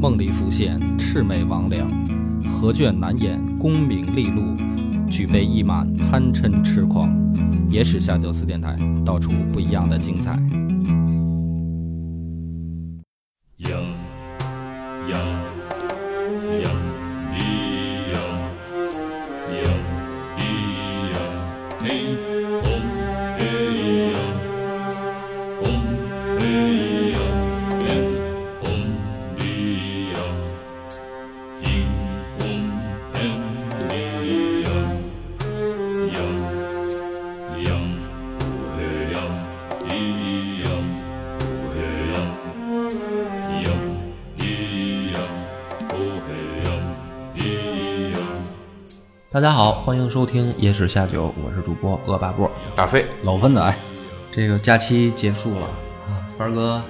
梦里浮现魑魅魍魉，何卷难掩功名利禄，举杯一满贪嗔痴狂。野史下酒四电台，道出不一样的精彩。欢迎收听《野史下酒》，我是主播恶霸波大飞老温的哎，这个假期结束了啊，凡儿哥，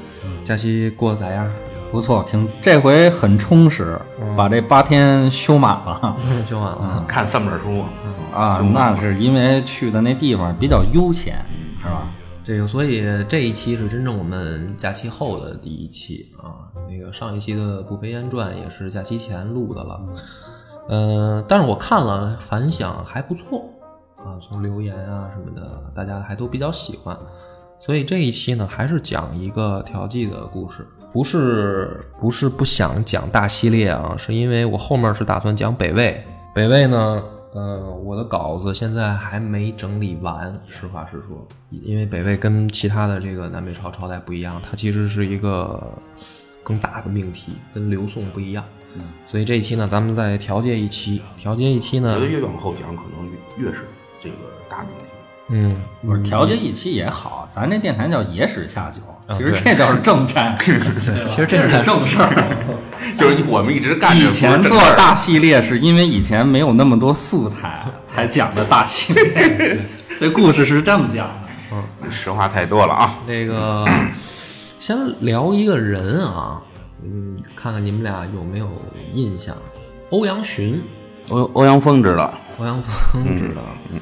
假期过得咋样？不错，挺这回很充实，把这八天休满了，休满了，看三本书啊，那是因为去的那地方比较悠闲，是吧？这个，所以这一期是真正我们假期后的第一期啊。那个上一期的《不飞烟传》也是假期前录的了。呃，但是我看了反响还不错啊，从留言啊什么的，大家还都比较喜欢，所以这一期呢还是讲一个调剂的故事，不是不是不想讲大系列啊，是因为我后面是打算讲北魏，北魏呢，呃，我的稿子现在还没整理完，实话实说，因为北魏跟其他的这个南北朝朝代不一样，它其实是一个更大的命题，跟刘宋不一样。嗯，所以这一期呢，咱们再调节一期，调节一期呢，觉得越往后讲，可能越越是这个大问题。嗯，不是调节一期也好，咱这电台叫野史下酒，其实这叫是正战，其实这是正事儿。就是我们一直干。以前做大系列是因为以前没有那么多素材才讲的大系列，这故事是这么讲的。嗯，实话太多了啊。那个，先聊一个人啊。嗯，看看你们俩有没有印象？欧阳询，欧欧阳锋知道，欧阳锋知道，嗯，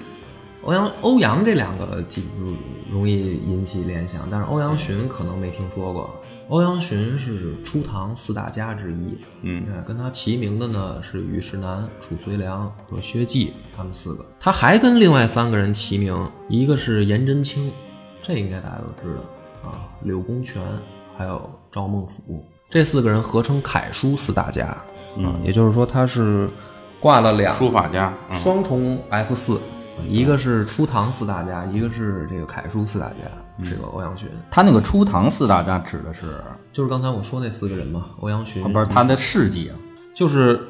欧阳欧阳这两个记住容易引起联想，但是欧阳询可能没听说过。欧阳询是初唐四大家之一，嗯，跟他齐名的呢是虞世南、褚遂良和薛稷，他们四个。他还跟另外三个人齐名，一个是颜真卿，这应该大家都知道啊，柳公权，还有赵孟俯。这四个人合称楷书四大家，嗯，也就是说他是挂了两书法家双重 F 四，一个是初唐四大家，一个是这个楷书四大家，这个欧阳询。他那个初唐四大家指的是，就是刚才我说那四个人嘛，欧阳询不是他的事迹啊，就是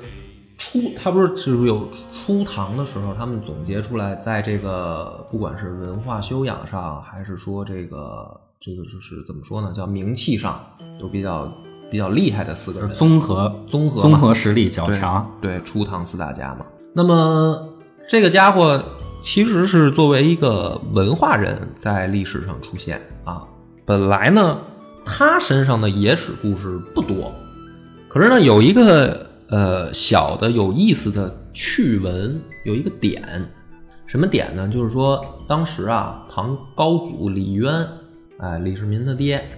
初他不是就是有初唐的时候，他们总结出来，在这个不管是文化修养上，还是说这个这个就是怎么说呢，叫名气上都比较。比较厉害的四个人，综合综合综合实力较强。对，初唐四大家嘛。那么这个家伙其实是作为一个文化人在历史上出现啊。本来呢，他身上的野史故事不多，可是呢，有一个呃小的有意思的趣闻，有一个点，什么点呢？就是说当时啊，唐高祖李渊，哎，李世民的爹。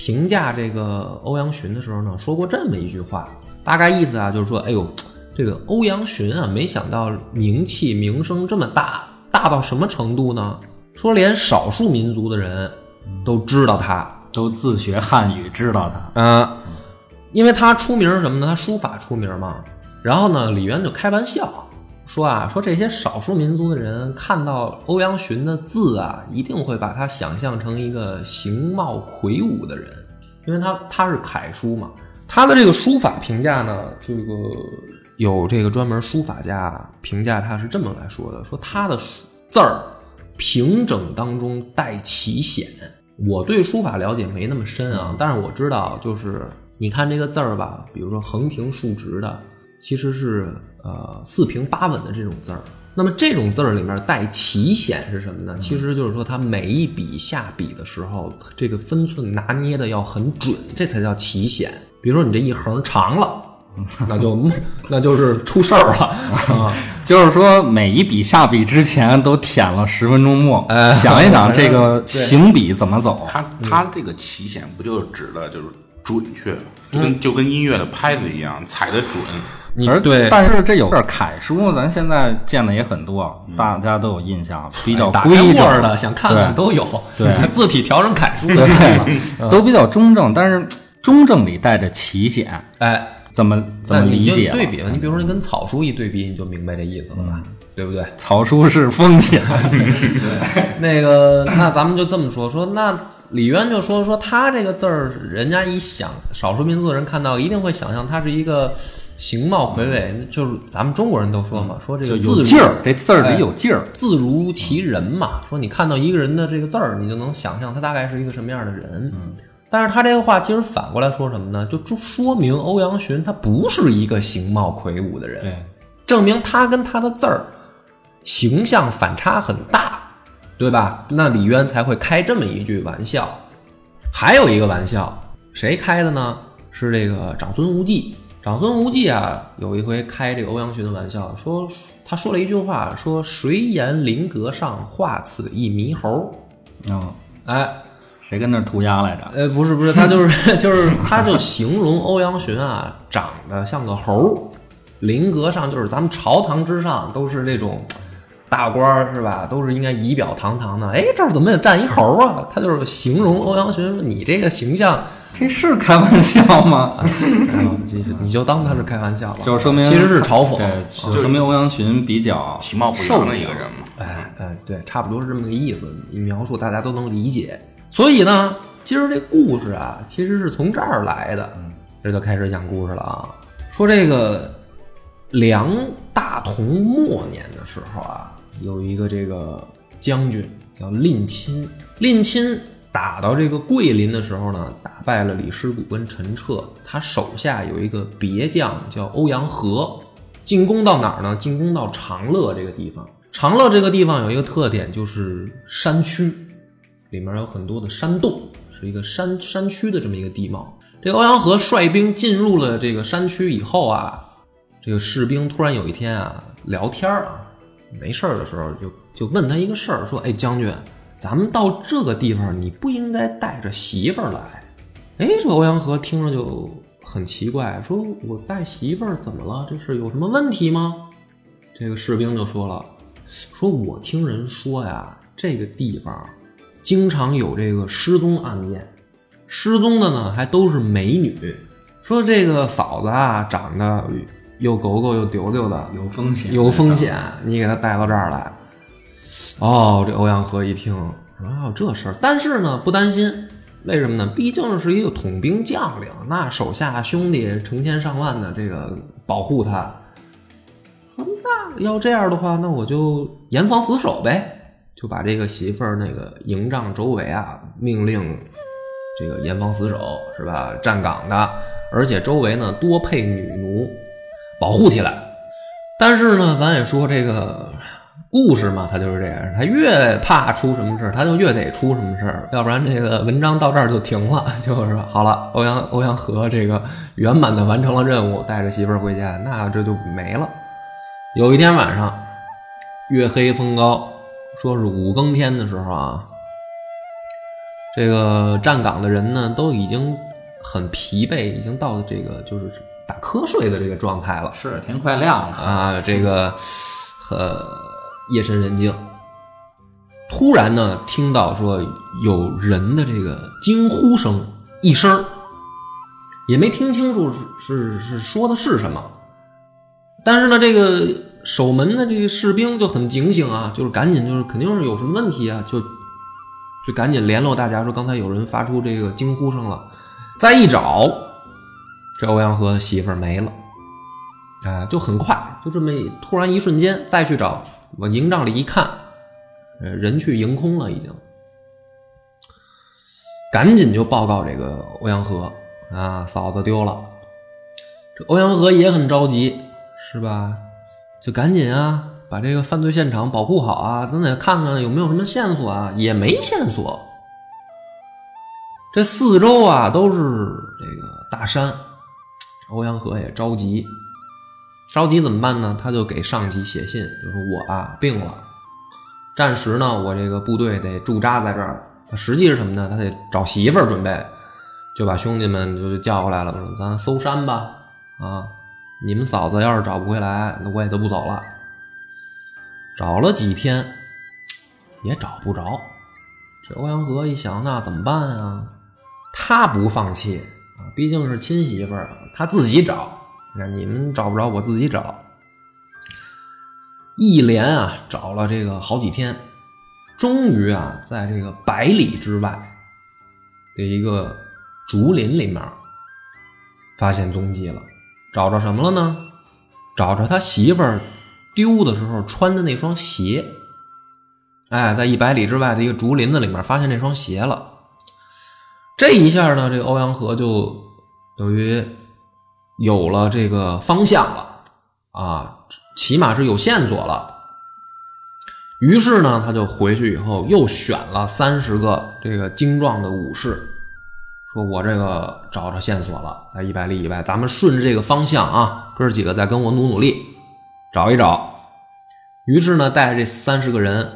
评价这个欧阳询的时候呢，说过这么一句话，大概意思啊，就是说，哎呦，这个欧阳询啊，没想到名气名声这么大，大到什么程度呢？说连少数民族的人都知道他，都自学汉语知道他。嗯，因为他出名什么呢？他书法出名嘛。然后呢，李渊就开玩笑说啊，说这些少数民族的人看到欧阳询的字啊，一定会把他想象成一个形貌魁梧的人，因为他他是楷书嘛。他的这个书法评价呢，这个有这个专门书法家评价他是这么来说的：说他的字儿平整当中带奇险。我对书法了解没那么深啊，但是我知道，就是你看这个字儿吧，比如说横平竖直的，其实是呃四平八稳的这种字儿。那么这种字儿里面带奇险是什么呢？其实就是说它每一笔下笔的时候，这个分寸拿捏的要很准，这才叫奇险。比如说你这一横长了，那就那就是出事儿了 啊。就是说，每一笔下笔之前都舔了十分钟墨，哎想一想这个 行笔怎么走。它它这个起显不就是指的就是准确，就跟就跟音乐的拍子一样，踩的准。而你对，但是这有点楷书，咱现在见的也很多，大家都有印象，比较规整的想看看都有，对字体调成楷书的。都比较中正，但是中正里带着奇险，哎，怎么怎么理解？对比吧，你比如说你跟草书一对比，你就明白这意思了吧？对不对？草书是风险，那个，那咱们就这么说说，那李渊就说说他这个字儿，人家一想，少数民族的人看到一定会想象他是一个形貌魁伟，就是咱们中国人都说嘛，说这个字有劲儿，这字儿哎里有劲儿。字如其人嘛，说你看到一个人的这个字儿，你就能想象他大概是一个什么样的人。嗯，但是他这个话其实反过来说什么呢？就就说明欧阳询他不是一个形貌魁梧的人，对，证明他跟他的字儿形象反差很大，对吧？那李渊才会开这么一句玩笑。还有一个玩笑，谁开的呢？是这个长孙无忌。长孙无忌啊，有一回开这个欧阳询的玩笑，说他说了一句话，说谁言临阁上画此一猕猴？嗯，哎，谁跟那儿涂鸦来着？呃，不是不是，他就是 就是，他就形容欧阳询啊，长得像个猴儿，临阁上就是咱们朝堂之上都是这种大官儿是吧？都是应该仪表堂堂的，哎，这儿怎么也站一猴儿啊？他就是形容欧阳询，你这个形象，这是开玩笑吗？你就你就当他是开玩笑了，就是说明其实是嘲讽。对，就说明欧阳询比较其貌不扬的一个人嘛。哎哎，对，差不多是这么个意思。你描述大家都能理解。所以呢，今儿这故事啊，其实是从这儿来的。这就开始讲故事了啊。说这个梁大同末年的时候啊，有一个这个将军叫蔺钦，蔺钦打到这个桂林的时候呢，打败了李师古跟陈彻，他手下有一个别将叫欧阳和，进攻到哪儿呢？进攻到长乐这个地方。长乐这个地方有一个特点，就是山区，里面有很多的山洞，是一个山山区的这么一个地貌。这欧阳和率兵进入了这个山区以后啊，这个士兵突然有一天啊聊天儿啊，没事儿的时候就就问他一个事儿，说：“哎，将军，咱们到这个地方，你不应该带着媳妇儿来。”哎，这个欧阳和听着就很奇怪，说：“我带媳妇儿怎么了？这是有什么问题吗？”这个士兵就说了：“说我听人说呀，这个地方经常有这个失踪案件，失踪的呢还都是美女。说这个嫂子啊，长得又狗狗又丢丢的，有风险，有风险，你给她带到这儿来。哦，这欧阳和一听，说啊有这事儿，但是呢不担心，为什么呢？毕竟是一个统兵将领，那手下兄弟成千上万的这个保护他。说那要这样的话，那我就严防死守呗，就把这个媳妇儿那个营帐周围啊，命令这个严防死守，是吧？站岗的，而且周围呢多配女奴，保护起来。但是呢，咱也说这个故事嘛，他就是这样，他越怕出什么事儿，他就越得出什么事儿，要不然这个文章到这儿就停了，就是说好了，欧阳欧阳和这个圆满的完成了任务，带着媳妇儿回家，那这就没了。有一天晚上，月黑风高，说是五更天的时候啊，这个站岗的人呢都已经很疲惫，已经到了这个就是打瞌睡的这个状态了。是天快亮了，啊，这个呃夜深人静，突然呢听到说有人的这个惊呼声一声，也没听清楚是是是说的是什么。但是呢，这个守门的这个士兵就很警醒啊，就是赶紧就是肯定是有什么问题啊，就就赶紧联络大家说刚才有人发出这个惊呼声了。再一找，这欧阳和媳妇儿没了，啊，就很快，就这么突然一瞬间，再去找，往营帐里一看，呃，人去营空了，已经。赶紧就报告这个欧阳河啊，嫂子丢了。这欧阳河也很着急，是吧？就赶紧啊，把这个犯罪现场保护好啊，咱得看看有没有什么线索啊，也没线索。这四周啊都是这个大山，欧阳河也着急，着急怎么办呢？他就给上级写信，就说我啊病了，暂时呢我这个部队得驻扎在这儿。实际是什么呢？他得找媳妇儿，准备就把兄弟们就叫过来了，说咱搜山吧，啊，你们嫂子要是找不回来，那我也就不走了。找了几天也找不着，这欧阳河一想，那怎么办啊？他不放弃啊，毕竟是亲媳妇儿，他自己找。那你们找不着，我自己找。一连啊找了这个好几天。终于啊，在这个百里之外的一个竹林里面发现踪迹了。找着什么了呢？找着他媳妇儿丢的时候穿的那双鞋。哎，在一百里之外的一个竹林子里面发现那双鞋了。这一下呢，这个欧阳河就等于有了这个方向了啊，起码是有线索了。于是呢，他就回去以后又选了三十个这个精壮的武士，说：“我这个找着线索了，在一百里以外，咱们顺着这个方向啊，哥几个再跟我努努力，找一找。”于是呢，带着这三十个人，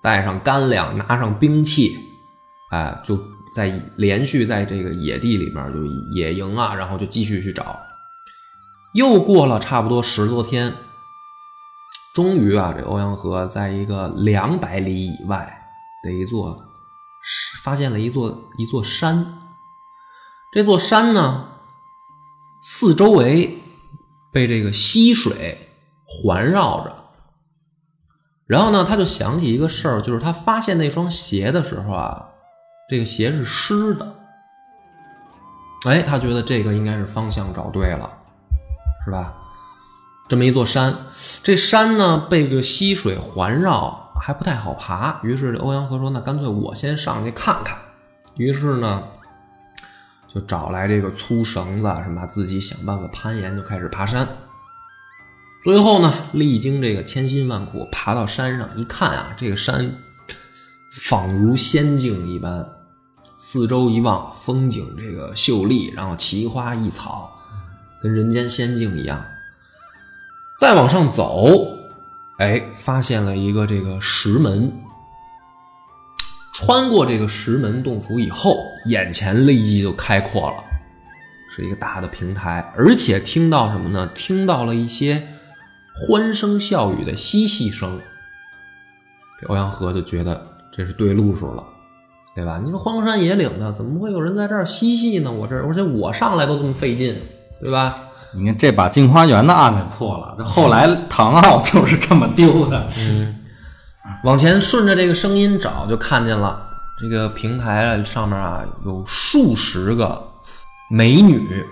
带上干粮，拿上兵器，哎，就在连续在这个野地里面就野营啊，然后就继续去找。又过了差不多十多天。终于啊，这欧阳河在一个两百里以外的一座，发现了一座一座山。这座山呢，四周围被这个溪水环绕着。然后呢，他就想起一个事儿，就是他发现那双鞋的时候啊，这个鞋是湿的。哎，他觉得这个应该是方向找对了，是吧？这么一座山，这山呢被个溪水环绕，还不太好爬。于是欧阳和说：“那干脆我先上去看看。”于是呢，就找来这个粗绳子，什么自己想办法攀岩，就开始爬山。最后呢，历经这个千辛万苦，爬到山上一看啊，这个山仿如仙境一般，四周一望，风景这个秀丽，然后奇花异草，跟人间仙境一样。再往上走，哎，发现了一个这个石门。穿过这个石门洞府以后，眼前立即就开阔了，是一个大的平台，而且听到什么呢？听到了一些欢声笑语的嬉戏声。这欧阳河就觉得这是对路数了，对吧？你说荒山野岭的，怎么会有人在这儿嬉戏呢？我这而且我上来都这么费劲，对吧？你看这把镜花缘的案给破了，这后来唐傲就是这么丢的。嗯，往前顺着这个声音找，就看见了这个平台上面啊，有数十个美女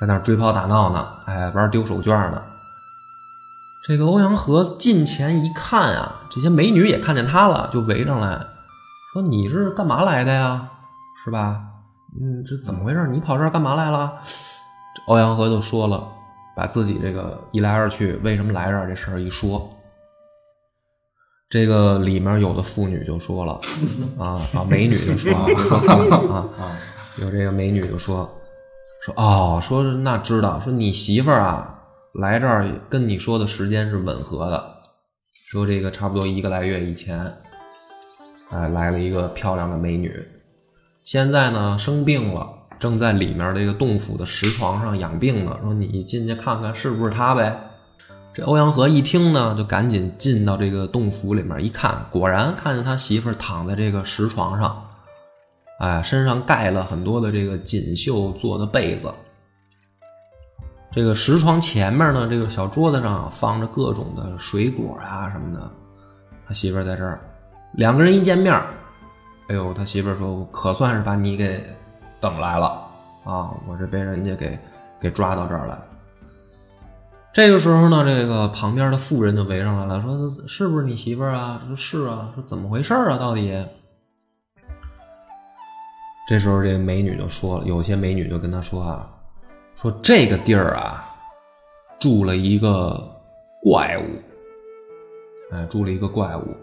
在那追跑打闹呢，哎，玩丢手绢呢。这个欧阳河近前一看啊，这些美女也看见他了，就围上来说：“你是干嘛来的呀？是吧？嗯，这怎么回事？你跑这儿干嘛来了？”欧阳和就说了，把自己这个一来二去为什么来这儿这事儿一说，这个里面有的妇女就说了，啊 啊，美女就说 啊啊，有这个美女就说说哦，说那知道，说你媳妇儿啊来这儿跟你说的时间是吻合的，说这个差不多一个来月以前，哎来了一个漂亮的美女，现在呢生病了。正在里面这个洞府的石床上养病呢，说你进去看看是不是他呗。这欧阳和一听呢，就赶紧进到这个洞府里面一看，果然看见他媳妇躺在这个石床上，哎，身上盖了很多的这个锦绣做的被子。这个石床前面呢，这个小桌子上放着各种的水果啊什么的。他媳妇在这儿，两个人一见面，哎呦，他媳妇说：“可算是把你给等来了啊！我这被人家给给抓到这儿来。”这个时候呢，这个旁边的妇人就围上来了，说：“是不是你媳妇儿啊？”说：“是啊。”说：“怎么回事啊？到底？”这时候，这美女就说了，有些美女就跟他说啊。说这个地儿啊，住了一个怪物，哎，住了一个怪物。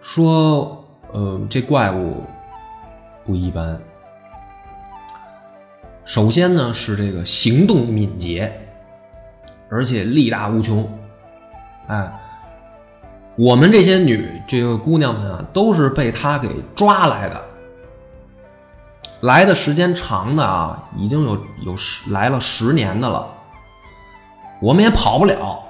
说，呃，这怪物不一般。首先呢，是这个行动敏捷，而且力大无穷。哎，我们这些女这个姑娘们啊，都是被他给抓来的。来的时间长的啊，已经有有十来了十年的了，我们也跑不了。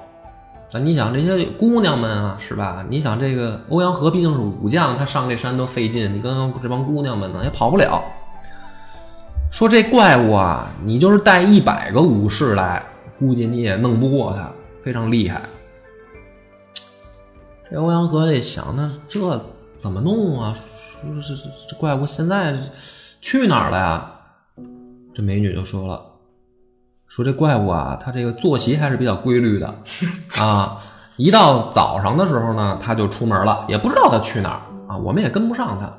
那你想这些姑娘们啊，是吧？你想这个欧阳河毕竟是武将，他上这山都费劲，你跟这帮姑娘们呢也跑不了。说这怪物啊，你就是带一百个武士来，估计你也弄不过他，非常厉害。这欧阳和得想，那这怎么弄啊？说这这这怪物现在。去哪儿了呀？这美女就说了：“说这怪物啊，它这个作息还是比较规律的 啊。一到早上的时候呢，它就出门了，也不知道它去哪儿啊，我们也跟不上它。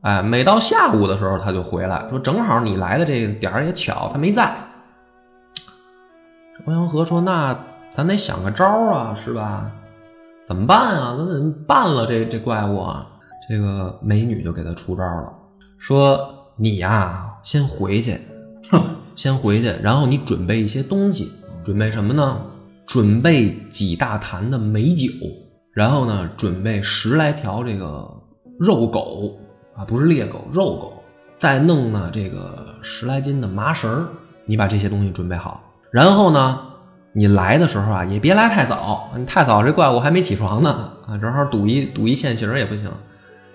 哎，每到下午的时候，他就回来，说正好你来的这个点儿也巧，他没在。”欧阳和说：“那咱得想个招啊，是吧？怎么办啊？咱怎么办了这这怪物啊？”这个美女就给他出招了，说。你呀，先回去，哼先回去，然后你准备一些东西，准备什么呢？准备几大坛的美酒，然后呢，准备十来条这个肉狗啊，不是猎狗，肉狗，再弄呢这个十来斤的麻绳你把这些东西准备好，然后呢，你来的时候啊，也别来太早，你太早这怪物还没起床呢啊，正好堵一堵一现行也不行，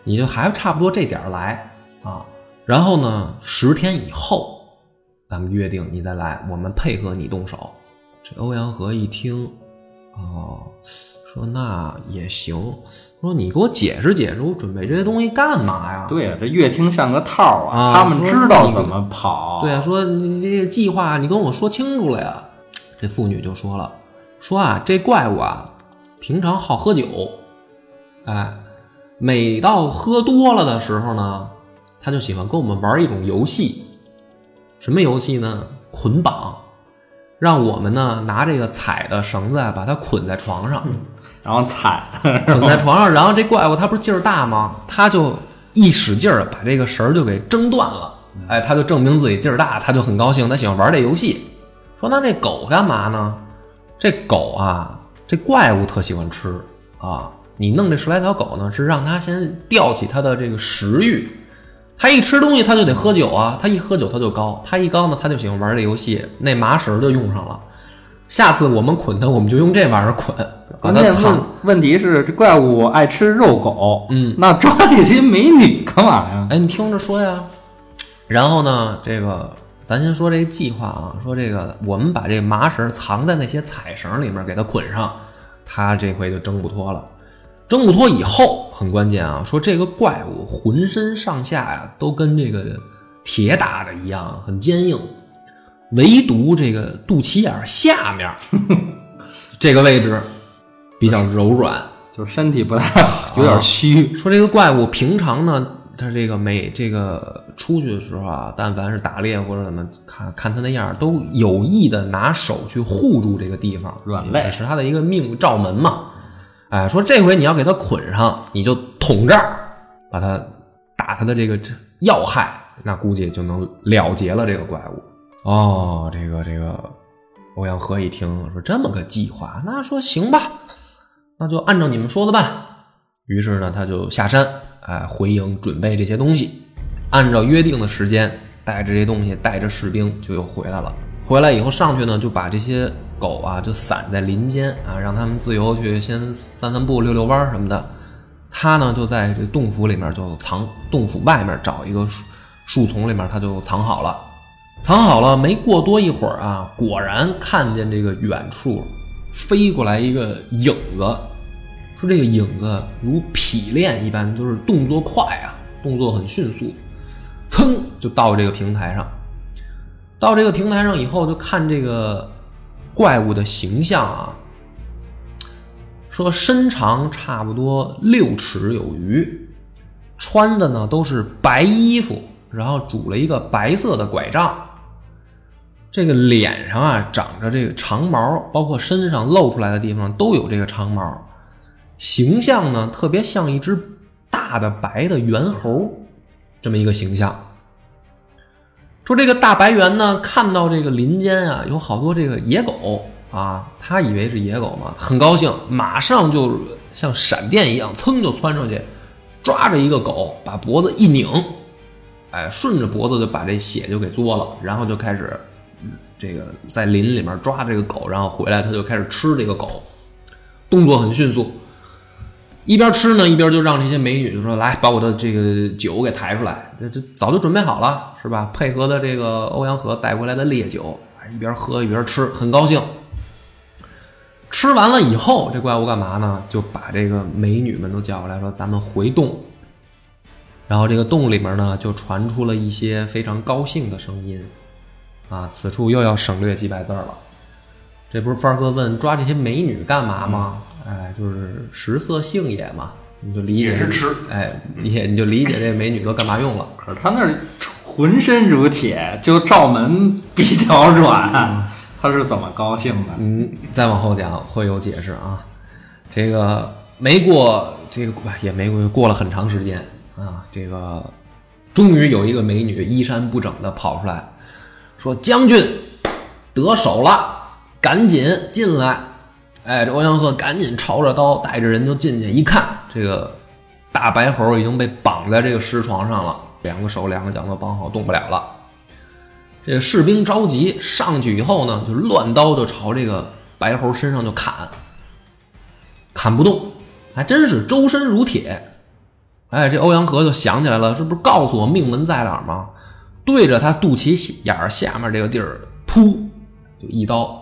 你就还差不多这点来啊。然后呢？十天以后，咱们约定你再来，我们配合你动手。这欧阳和一听，哦，说那也行。说你给我解释解释，我准备这些东西干嘛呀？对呀，这越听像个套啊。他们知道怎么跑。对呀，说你这个计划，你跟我说清楚了呀。这妇女就说了，说啊，这怪物啊，平常好喝酒，哎，每到喝多了的时候呢。他就喜欢跟我们玩一种游戏，什么游戏呢？捆绑，让我们呢拿这个彩的绳子啊，把它捆在床上，然后踩，躺在床上，然后这怪物它不是劲儿大吗？他就一使劲儿把这个绳儿就给挣断了，哎，他就证明自己劲儿大，他就很高兴，他喜欢玩这游戏。说那这狗干嘛呢？这狗啊，这怪物特喜欢吃啊，你弄这十来条狗呢，是让它先吊起它的这个食欲。他一吃东西，他就得喝酒啊！他一喝酒，他就高。他一高呢，他就喜欢玩这游戏，那麻绳就用上了。下次我们捆他，我们就用这玩意儿捆。关键问问题是，这怪物爱吃肉狗，嗯，那抓这些美女干嘛呀？哎，你听着说呀。然后呢，这个咱先说这个计划啊，说这个我们把这麻绳藏在那些彩绳里面，给它捆上，他这回就挣不脱了。挣不脱以后很关键啊，说这个怪物浑身上下呀都跟这个铁打的一样，很坚硬，唯独这个肚脐眼下面 这个位置比较柔软，就是身体不太好，有点虚。说这个怪物平常呢，他这个每这个出去的时候啊，但凡是打猎或者怎么看看他那样，都有意的拿手去护住这个地方，软肋是他的一个命罩门嘛。哎，说这回你要给他捆上，你就捅这儿，把他打他的这个要害，那估计就能了结了这个怪物。哦，这个这个，欧阳和一听说这么个计划，那说行吧，那就按照你们说的办。于是呢，他就下山，哎，回营准备这些东西，按照约定的时间，带着这些东西，带着士兵就又回来了。回来以后上去呢，就把这些。狗啊，就散在林间啊，让他们自由去先散散步、遛遛弯什么的。他呢就在这洞府里面就藏，洞府外面找一个树树丛里面，他就藏好了。藏好了，没过多一会儿啊，果然看见这个远处飞过来一个影子，说这个影子如匹练一般，就是动作快啊，动作很迅速，噌就到这个平台上。到这个平台上以后，就看这个怪物的形象啊，说身长差不多六尺有余，穿的呢都是白衣服，然后拄了一个白色的拐杖。这个脸上啊长着这个长毛，包括身上露出来的地方都有这个长毛，形象呢特别像一只大的白的猿猴，这么一个形象。说这个大白猿呢，看到这个林间啊有好多这个野狗啊，他以为是野狗嘛，很高兴，马上就像闪电一样，噌就窜上去，抓着一个狗，把脖子一拧，哎，顺着脖子就把这血就给嘬了，然后就开始。这个在林里面抓这个狗，然后回来他就开始吃这个狗，动作很迅速，一边吃呢一边就让这些美女就说：“来，把我的这个酒给抬出来。”这这早就准备好了，是吧？配合的这个欧阳河带回来的烈酒，一边喝一边吃，很高兴。吃完了以后，这怪物干嘛呢？就把这个美女们都叫过来，说：“咱们回洞。”然后这个洞里面呢，就传出了一些非常高兴的声音。啊，此处又要省略几百字了。这不是范哥问抓这些美女干嘛吗？哎，就是食色性也嘛，你就理解也是吃。哎，也你就理解这美女都干嘛用了。可是他那儿浑身如铁，就照门比较软，他是怎么高兴的？嗯，再往后讲会有解释啊。这个没过这个也没过过了很长时间啊，这个终于有一个美女衣衫不整的跑出来。说将军得手了，赶紧进来！哎，这欧阳鹤赶紧抄着刀，带着人就进去。一看，这个大白猴已经被绑在这个石床上了，两个手、两个脚都绑好，动不了了。这士兵着急上去以后呢，就乱刀就朝这个白猴身上就砍，砍不动，还真是周身如铁。哎，这欧阳河就想起来了，这不是告诉我命门在哪儿吗？对着他肚脐眼下面这个地儿，噗，就一刀。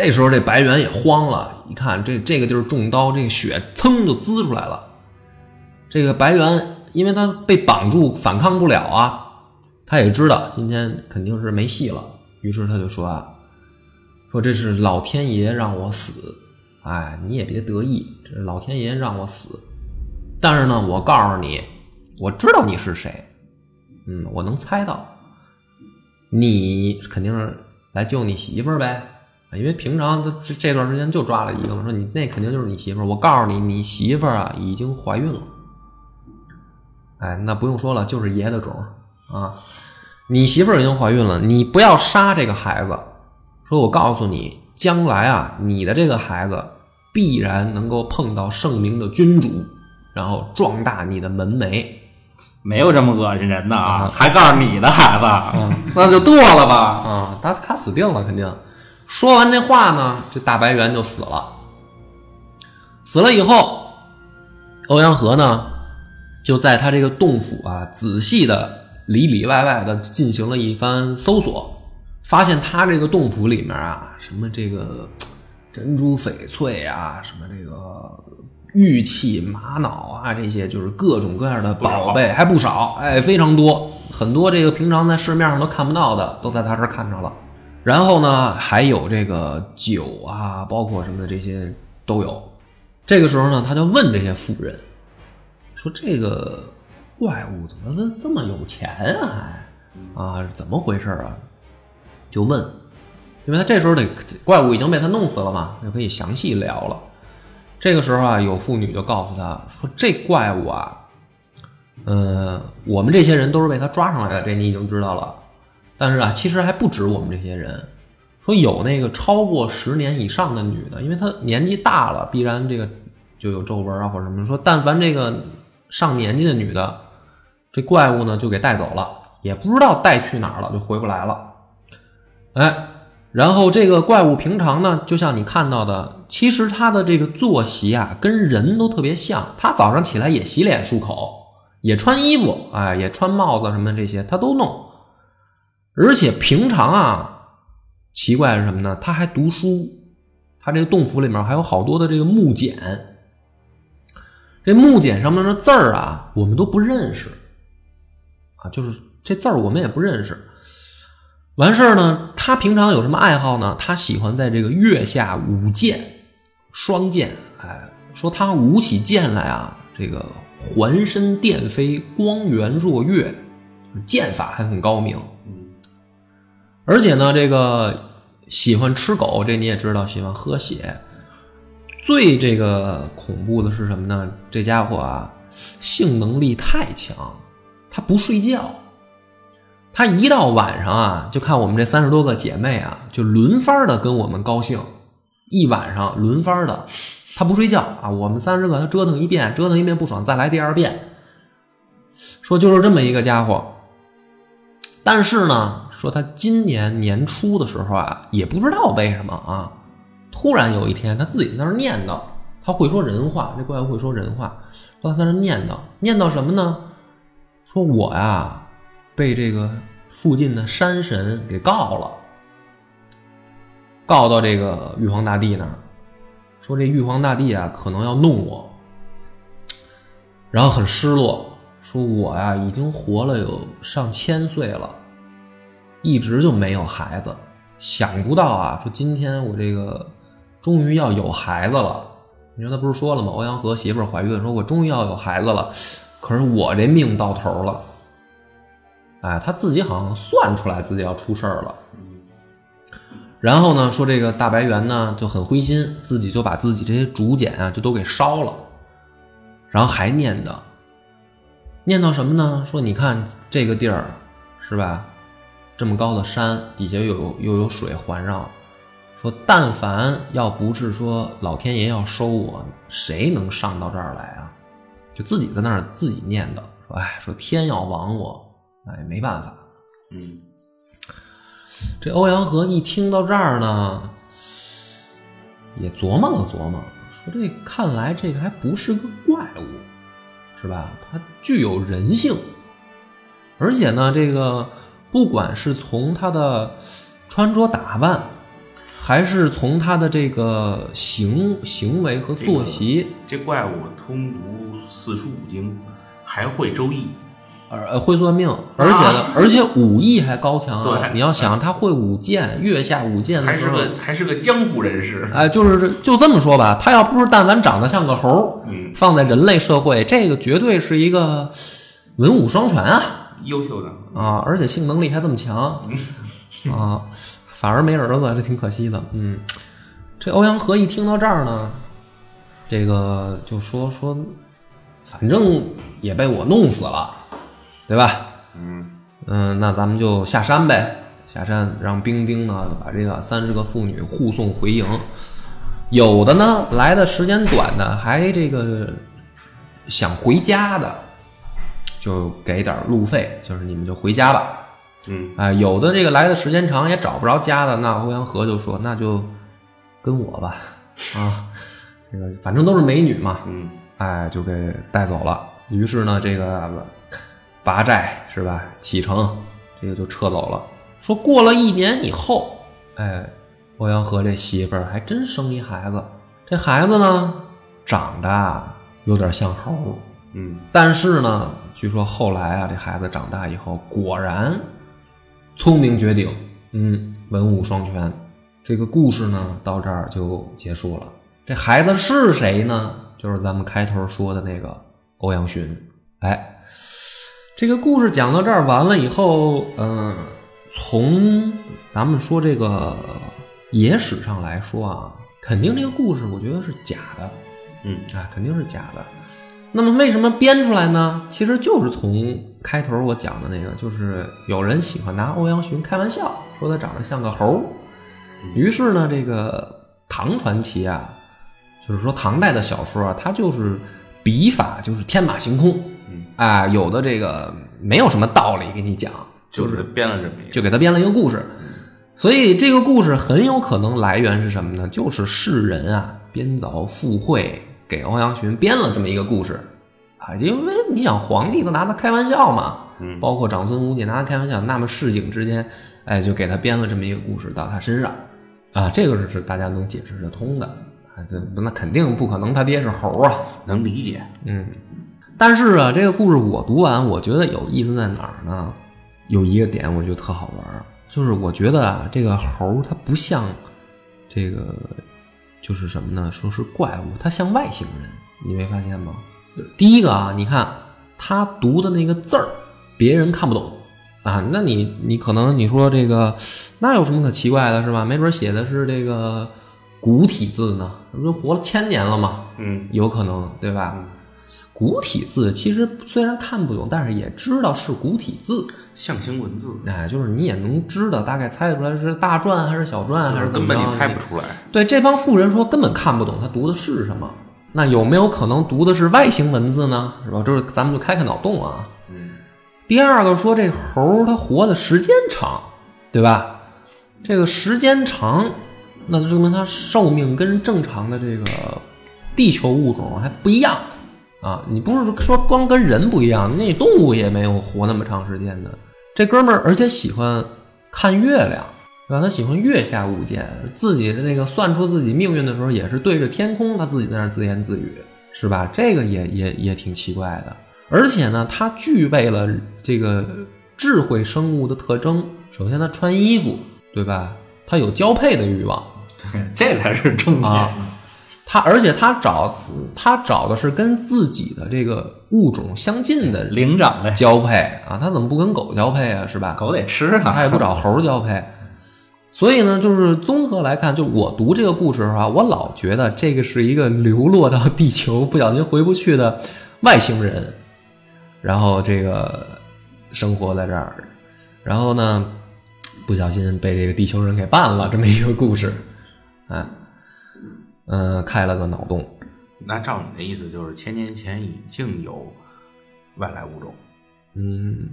这时候这白猿也慌了，一看这这个地儿中刀，这个血噌就滋出来了。这个白猿因为他被绑住，反抗不了啊，他也知道今天肯定是没戏了，于是他就说啊，说这是老天爷让我死，哎，你也别得意，这是老天爷让我死。但是呢，我告诉你，我知道你是谁。嗯，我能猜到，你肯定是来救你媳妇儿呗，因为平常他这这段时间就抓了一个，说你那肯定就是你媳妇儿。我告诉你，你媳妇儿啊已经怀孕了。哎，那不用说了，就是爷的种啊，你媳妇儿已经怀孕了，你不要杀这个孩子。说我告诉你，将来啊，你的这个孩子必然能够碰到圣明的君主，然后壮大你的门楣。没有这么恶心人的啊！还告诉你的孩子，那就剁了吧！啊，他他死定了，肯定。说完这话呢，这大白猿就死了。死了以后，欧阳河呢，就在他这个洞府啊，仔细的里里外外的进行了一番搜索，发现他这个洞府里面啊，什么这个珍珠翡翠啊，什么这个。玉器、玛瑙啊，这些就是各种各样的宝贝，还不少，哎，非常多，很多这个平常在市面上都看不到的，都在他这儿看着了。然后呢，还有这个酒啊，包括什么的这些都有。这个时候呢，他就问这些妇人说：“这个怪物怎么这这么有钱啊？还啊，怎么回事啊？”就问，因为他这时候得怪物已经被他弄死了嘛，就可以详细聊了。这个时候啊，有妇女就告诉他说：“这怪物啊，呃，我们这些人都是被他抓上来的，这你已经知道了。但是啊，其实还不止我们这些人。说有那个超过十年以上的女的，因为她年纪大了，必然这个就有皱纹啊或者什么。说但凡这个上年纪的女的，这怪物呢就给带走了，也不知道带去哪儿了，就回不来了。哎，然后这个怪物平常呢，就像你看到的，其实它的这个作息啊，跟人都特别像。它早上起来也洗脸漱口，也穿衣服，哎，也穿帽子什么这些，它都弄。而且平常啊，奇怪是什么呢？他还读书，他这个洞府里面还有好多的这个木简。这木简上面的字儿啊，我们都不认识，啊，就是这字儿我们也不认识。完事儿呢，他平常有什么爱好呢？他喜欢在这个月下舞剑，双剑。哎，说他舞起剑来啊，这个环身电飞，光源若月，剑法还很高明。而且呢，这个喜欢吃狗，这你也知道，喜欢喝血。最这个恐怖的是什么呢？这家伙啊，性能力太强，他不睡觉。他一到晚上啊，就看我们这三十多个姐妹啊，就轮番的跟我们高兴，一晚上轮番的，他不睡觉啊。我们三十个他折腾一遍，折腾一遍不爽，再来第二遍。说就是这么一个家伙。但是呢，说他今年年初的时候啊，也不知道为什么啊。突然有一天，他自己在那儿念叨，他会说人话，这怪物会说人话，说他在那儿念叨，念叨什么呢？说我呀，被这个附近的山神给告了，告到这个玉皇大帝那儿，说这玉皇大帝啊，可能要弄我，然后很失落，说我呀，已经活了有上千岁了，一直就没有孩子，想不到啊，说今天我这个。终于要有孩子了，你说他不是说了吗？欧阳和媳妇怀孕，说我终于要有孩子了，可是我这命到头了。哎，他自己好像算出来自己要出事儿了。然后呢，说这个大白猿呢就很灰心，自己就把自己这些竹简啊就都给烧了，然后还念叨，念叨什么呢？说你看这个地儿是吧？这么高的山底下又有又有水环绕。说，但凡要不是说老天爷要收我，谁能上到这儿来啊？就自己在那儿自己念叨，说，哎，说天要亡我，哎，没办法。嗯，这欧阳和一听到这儿呢，也琢磨了琢磨，说这看来这个还不是个怪物，是吧？它具有人性，而且呢，这个不管是从他的穿着打扮。还是从他的这个行行为和作息，这怪物通读四书五经，还会周易，呃，会算命，而且呢，而且武艺还高强。对，你要想他会舞剑，月下舞剑还是个还是个江湖人士。哎，就是就这么说吧，他要不是但凡长得像个猴，嗯，放在人类社会，这个绝对是一个文武双全啊，优秀的啊，而且性能力还这么强啊。反而没儿子，这挺可惜的。嗯，这欧阳和一听到这儿呢，这个就说说，反正也被我弄死了，对吧？嗯嗯，那咱们就下山呗，下山让兵丁呢把这个三十个妇女护送回营。有的呢来的时间短的，还这个想回家的，就给点路费，就是你们就回家吧。嗯，哎，有的这个来的时间长也找不着家的，那欧阳和就说：“那就跟我吧，啊，这个反正都是美女嘛。”嗯，哎，就给带走了。于是呢，这个拔寨是吧？启程，这个就撤走了。说过了一年以后，哎，欧阳和这媳妇儿还真生一孩子。这孩子呢，长得有点像猴，嗯，但是呢，据说后来啊，这孩子长大以后果然。聪明绝顶，嗯，文武双全。这个故事呢，到这儿就结束了。这孩子是谁呢？就是咱们开头说的那个欧阳询。哎，这个故事讲到这儿完了以后，嗯，从咱们说这个野史上来说啊，肯定这个故事我觉得是假的，嗯，啊，肯定是假的。那么为什么编出来呢？其实就是从开头我讲的那个，就是有人喜欢拿欧阳询开玩笑，说他长得像个猴于是呢，这个唐传奇啊，就是说唐代的小说啊，它就是笔法就是天马行空，啊，有的这个没有什么道理给你讲，就是编了这么一个，就给他编了一个故事。所以这个故事很有可能来源是什么呢？就是世人啊编造附会，给欧阳询编了这么一个故事啊。因为你想，皇帝都拿他开玩笑嘛，嗯包括长孙无忌拿他开玩笑，那么市井之间，哎，就给他编了这么一个故事到他身上啊。这个是是大家能解释得通的啊。这那肯定不可能，他爹是猴啊。能理解。嗯，但是啊，这个故事我读完，我觉得有意思在哪儿呢？有一个点我觉得特好玩，就是我觉得啊，这个猴它不像这个，就是什么呢？说是怪物，它像外星人，你没发现吗？第一个啊，你看他读的那个字儿，别人看不懂啊，那你你可能你说这个，那有什么可奇怪的，是吧？没准写的是这个古体字呢，那不都活了千年了吗？嗯，有可能，对吧？古体字其实虽然看不懂，但是也知道是古体字，象形文字，哎，就是你也能知道，大概猜得出来是大篆还是小篆还是怎么着根本你猜不出来。对，这帮富人说根本看不懂他读的是什么，那有没有可能读的是外形文字呢？是吧？就是咱们就开开脑洞啊。嗯，第二个说这猴儿它活的时间长，对吧？这个时间长，那就证明它寿命跟正常的这个地球物种还不一样啊！你不是说光跟人不一样，那动物也没有活那么长时间的。这哥们儿而且喜欢看月亮，对吧？他喜欢月下物件，自己的这个算出自己命运的时候，也是对着天空，他自己在那儿自言自语，是吧？这个也也也挺奇怪的。而且呢，他具备了这个智慧生物的特征。首先，他穿衣服，对吧？他有交配的欲望对这才是重点。啊。他而且他找他找的是跟自己的这个物种相近的灵长类，交配啊，他怎么不跟狗交配啊？是吧？狗得吃啊，他也不找猴交配。所以呢，就是综合来看，就我读这个故事的话，我老觉得这个是一个流落到地球不小心回不去的外星人，然后这个生活在这儿，然后呢，不小心被这个地球人给办了，这么一个故事，哎，嗯、开了个脑洞，那照你的意思，就是千年前已经有外来物种。嗯，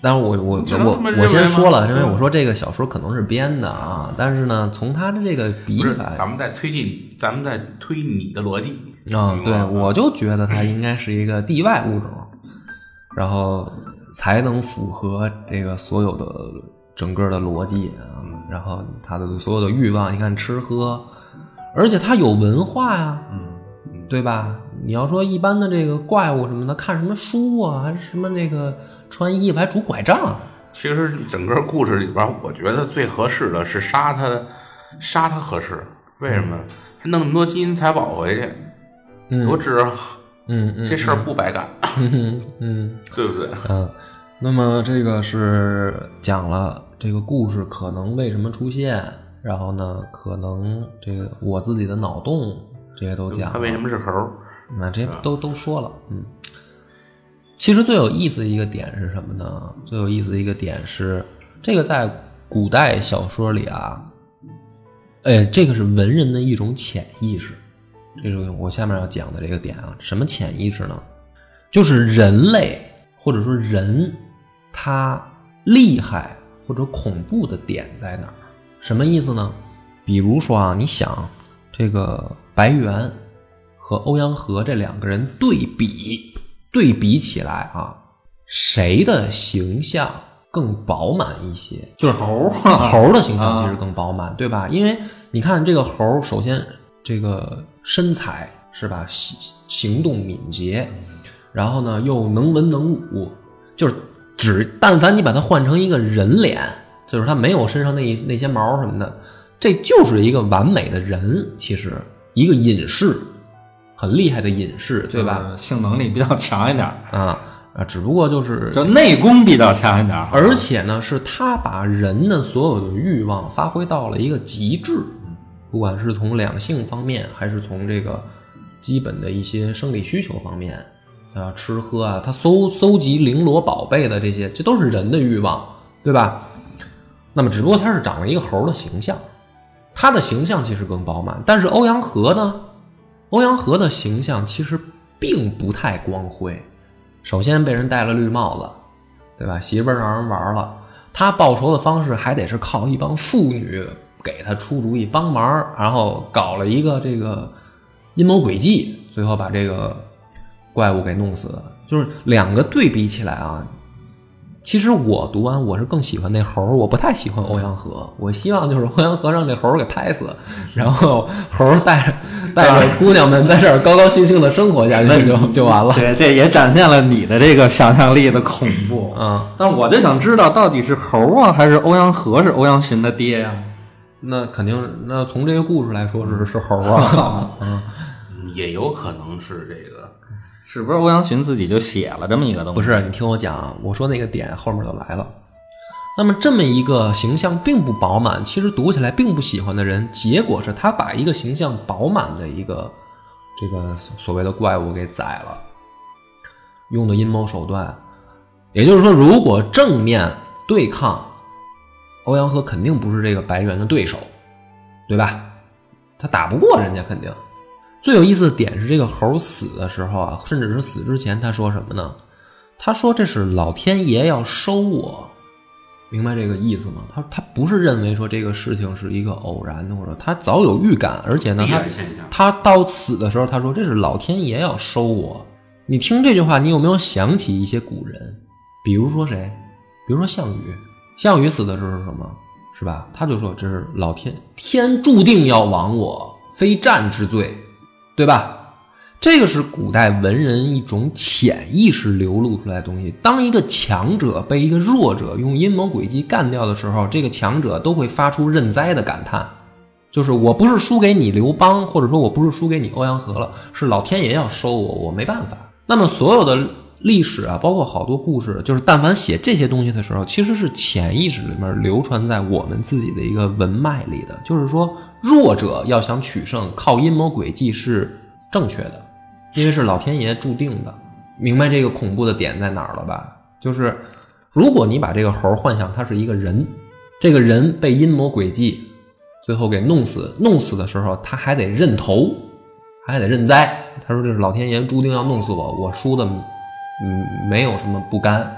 但是我我我我先说了，因为我说这个小说可能是编的啊，但是呢，从他的这个笔法咱们在推进，咱们在推你的逻辑。啊，对，我就觉得它应该是一个地外物种，然后才能符合这个所有的整个的逻辑啊，然后他的所有的欲望，你看吃喝，而且他有文化呀、嗯对吧？你要说一般的这个怪物什么的，看什么书啊，还是什么那个穿衣服还拄拐杖，其实整个故事里边，我觉得最合适的是杀他，杀他合适。为什么？他弄那么多金银财宝回去，嗯多值啊！嗯嗯这事儿不白干，嗯嗯对不对？嗯，那么这个是讲了这个故事可能为什么出现，然后呢，可能这个我自己的脑洞这些都讲了。他为什么是猴儿？那这都都说了，嗯。其实最有意思的一个点是什么呢？最有意思的一个点是，这个在古代小说里啊，哎，这个是文人的一种潜意识。这是我下面要讲的这个点啊，什么潜意识呢？就是人类或者说人，他厉害或者恐怖的点在哪儿？什么意思呢？比如说啊，你想这个白猿和欧阳和这两个人对比，对比起来啊，谁的形象更饱满一些？就是猴猴的形象其实更饱满，对吧？因为你看这个猴，首先这个身材是吧，行行动敏捷，然后呢又能文能武，就是只但凡你把它换成一个人脸，就是他没有身上那那些毛什么的，这就是一个完美的人。其实一个隐士，很厉害的隐士，对吧？？就是性能力比较强一点儿，啊啊，只不过就是就内功比较强一点。而且呢，是他把人的所有的欲望发挥到了一个极致，不管是从两性方面，还是从这个基本的一些生理需求方面，啊，吃喝啊，他搜搜集绫罗宝贝的这些，这都是人的欲望，对吧？那么，只不过他是长了一个猴的形象，他的形象其实更饱满，但是欧阳和呢，欧阳和的形象其实并不太光辉。首先被人戴了绿帽子，对吧？媳妇儿让人玩了，他报仇的方式还得是靠一帮妇女给他出主意帮忙，然后搞了一个这个阴谋诡计，最后把这个怪物给弄死。就是两个对比起来啊，其实我读完我是更喜欢那猴儿，我不太喜欢欧阳河。我希望就是欧阳河让这猴儿给拍死，然后猴儿带着带着姑娘们在这儿高高兴兴的生活下去就就完了。对，这也展现了你的这个想象力的恐怖。嗯，但是我就想知道，到底是猴啊，还是欧阳河是欧阳询的爹呀、那肯定，那从这个故事来说是是猴儿啊。嗯，也有可能是这个，是不是欧阳询自己就写了这么一个东西？不是，你听我讲，我说那个点后面就来了。那么这么一个形象并不饱满，其实读起来并不喜欢的人，结果是他把一个形象饱满的一个这个所谓的怪物给宰了，用的阴谋手段。也就是说，如果正面对抗欧阳和，肯定不是这个白猿的对手，对吧？他打不过人家，肯定。最有意思的点是，这个猴死的时候啊，甚至是死之前，他说什么呢？他说这是老天爷要收我，明白这个意思吗？他他不是认为说这个事情是一个偶然的，或者他早有预感，而且呢，他。他到死的时候，他说这是老天爷要收我。你听这句话，你有没有想起一些古人？比如说谁？比如说项羽。项羽死的时候是什么？是吧？他就说这是老天天注定要亡我，非战之罪，对吧？这个是古代文人一种潜意识流露出来的东西。当一个强者被一个弱者用阴谋诡计干掉的时候，这个强者都会发出认栽的感叹。就是我不是输给你刘邦，或者说我不是输给你欧阳和了，是老天爷要收我，我没办法。那么所有的历史啊，包括好多故事，就是但凡写这些东西的时候，其实是潜意识里面流传在我们自己的一个文脉里的。就是说，弱者要想取胜，靠阴谋诡计是正确的，因为是老天爷注定的。明白这个恐怖的点在哪儿了吧？就是如果你把这个猴幻想他是一个人，这个人被阴谋诡计最后给弄死，弄死的时候他还得认头，还得认栽。他说这是老天爷注定要弄死我，我输的嗯没有什么不甘。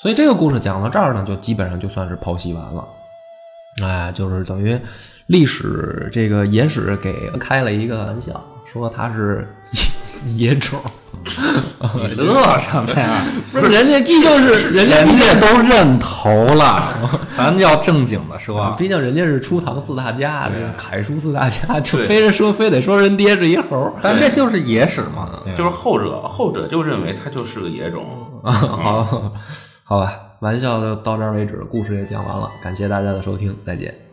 所以这个故事讲到这儿呢，就基本上就算是剖析完了。哎，就是等于历史这个野史给开了一个玩笑，说他是 野种。你乐什么呀？不是 人家毕竟是人家人毕竟家都认头了，咱要正经的说。毕竟人家是初唐四大家，这对楷书四大家，就非人说非得说人爹是一猴儿。但这就是野史嘛，就是后者，后者就认为他就是个野种。啊，好，好吧，玩笑就到这儿为止，故事也讲完了，感谢大家的收听，再见。